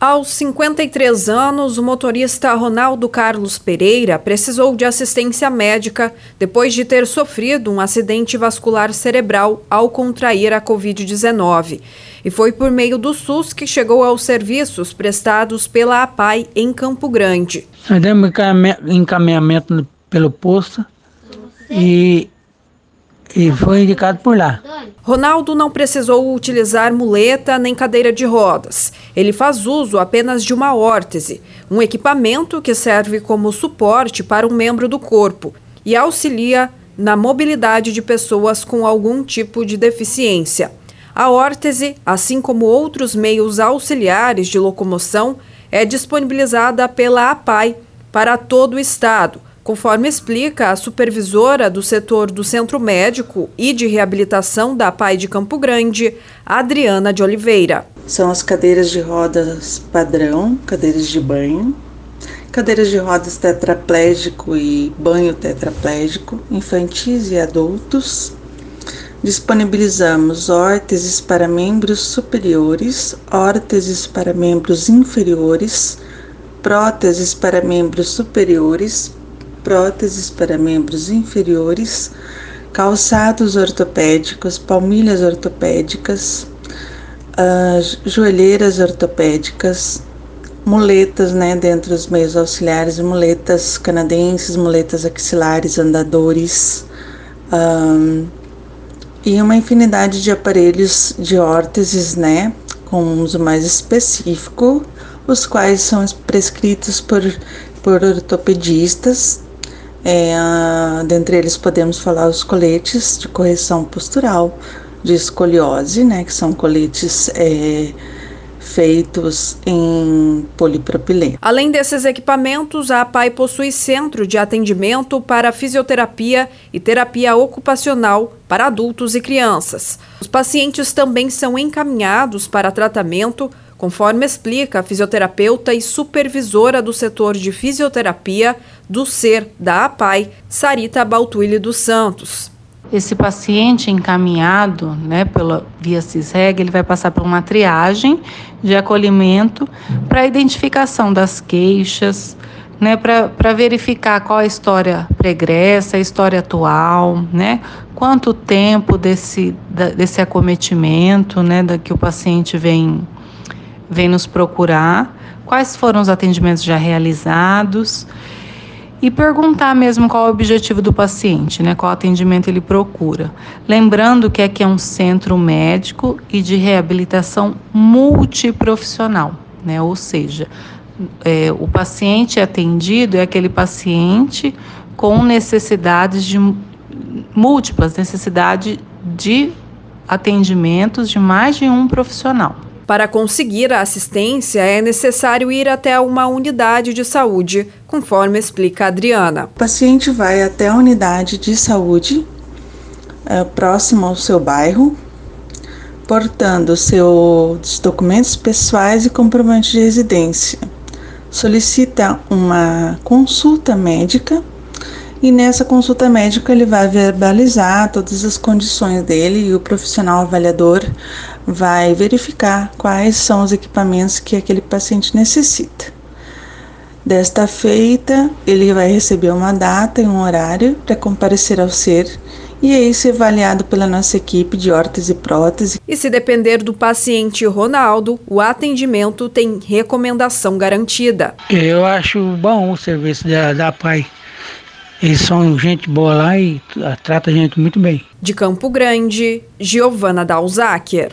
Aos 53 anos, o motorista Ronaldo Carlos Pereira precisou de assistência médica depois de ter sofrido um acidente vascular cerebral ao contrair a Covid-19. E foi por meio do SUS que chegou aos serviços prestados pela APAI em Campo Grande. Nós demos encaminhamento pelo posto e e foi indicado por lá. Ronaldo não precisou utilizar muleta nem cadeira de rodas. Ele faz uso apenas de uma órtese, um equipamento que serve como suporte para um membro do corpo e auxilia na mobilidade de pessoas com algum tipo de deficiência. A órtese, assim como outros meios auxiliares de locomoção, é disponibilizada pela APAI para todo o estado conforme explica a supervisora do setor do Centro Médico e de Reabilitação da PAI de Campo Grande, Adriana de Oliveira. São as cadeiras de rodas padrão, cadeiras de banho, cadeiras de rodas tetraplégico e banho tetraplégico, infantis e adultos. Disponibilizamos órteses para membros superiores, órteses para membros inferiores, próteses para membros superiores, próteses para membros inferiores, calçados ortopédicos, palmilhas ortopédicas, uh, joelheiras ortopédicas, muletas, né, dentro dos meios auxiliares, muletas canadenses, muletas axilares, andadores, um, e uma infinidade de aparelhos de órteses, né, com uso mais específico, os quais são prescritos por, por ortopedistas é, dentre eles podemos falar os coletes de correção postural, de escoliose, né, que são coletes é, feitos em polipropileno. Além desses equipamentos, a APAI possui centro de atendimento para fisioterapia e terapia ocupacional para adultos e crianças. Os pacientes também são encaminhados para tratamento conforme explica a fisioterapeuta e supervisora do setor de fisioterapia do SER da APAI, Sarita Baltuile dos Santos. Esse paciente encaminhado né, pela via CISREG, ele vai passar por uma triagem de acolhimento para identificação das queixas, né, para verificar qual a história pregressa, a história atual, né, quanto tempo desse, da, desse acometimento né, da que o paciente vem vem nos procurar, quais foram os atendimentos já realizados e perguntar mesmo qual é o objetivo do paciente, né? Qual atendimento ele procura. Lembrando que aqui é um centro médico e de reabilitação multiprofissional, né? Ou seja, é, o paciente atendido é aquele paciente com necessidades de múltiplas necessidades de atendimentos de mais de um profissional. Para conseguir a assistência, é necessário ir até uma unidade de saúde, conforme explica a Adriana. O paciente vai até a unidade de saúde é, próximo ao seu bairro, portando seus documentos pessoais e comprovante de residência. Solicita uma consulta médica e nessa consulta médica ele vai verbalizar todas as condições dele e o profissional avaliador vai verificar quais são os equipamentos que aquele paciente necessita. Desta feita, ele vai receber uma data e um horário para comparecer ao ser e aí ser avaliado pela nossa equipe de órtese e prótese. E se depender do paciente Ronaldo, o atendimento tem recomendação garantida. Eu acho bom o serviço da, da PAI. Eles são gente boa lá e trata a gente muito bem. De Campo Grande, Giovana Dalzáquer.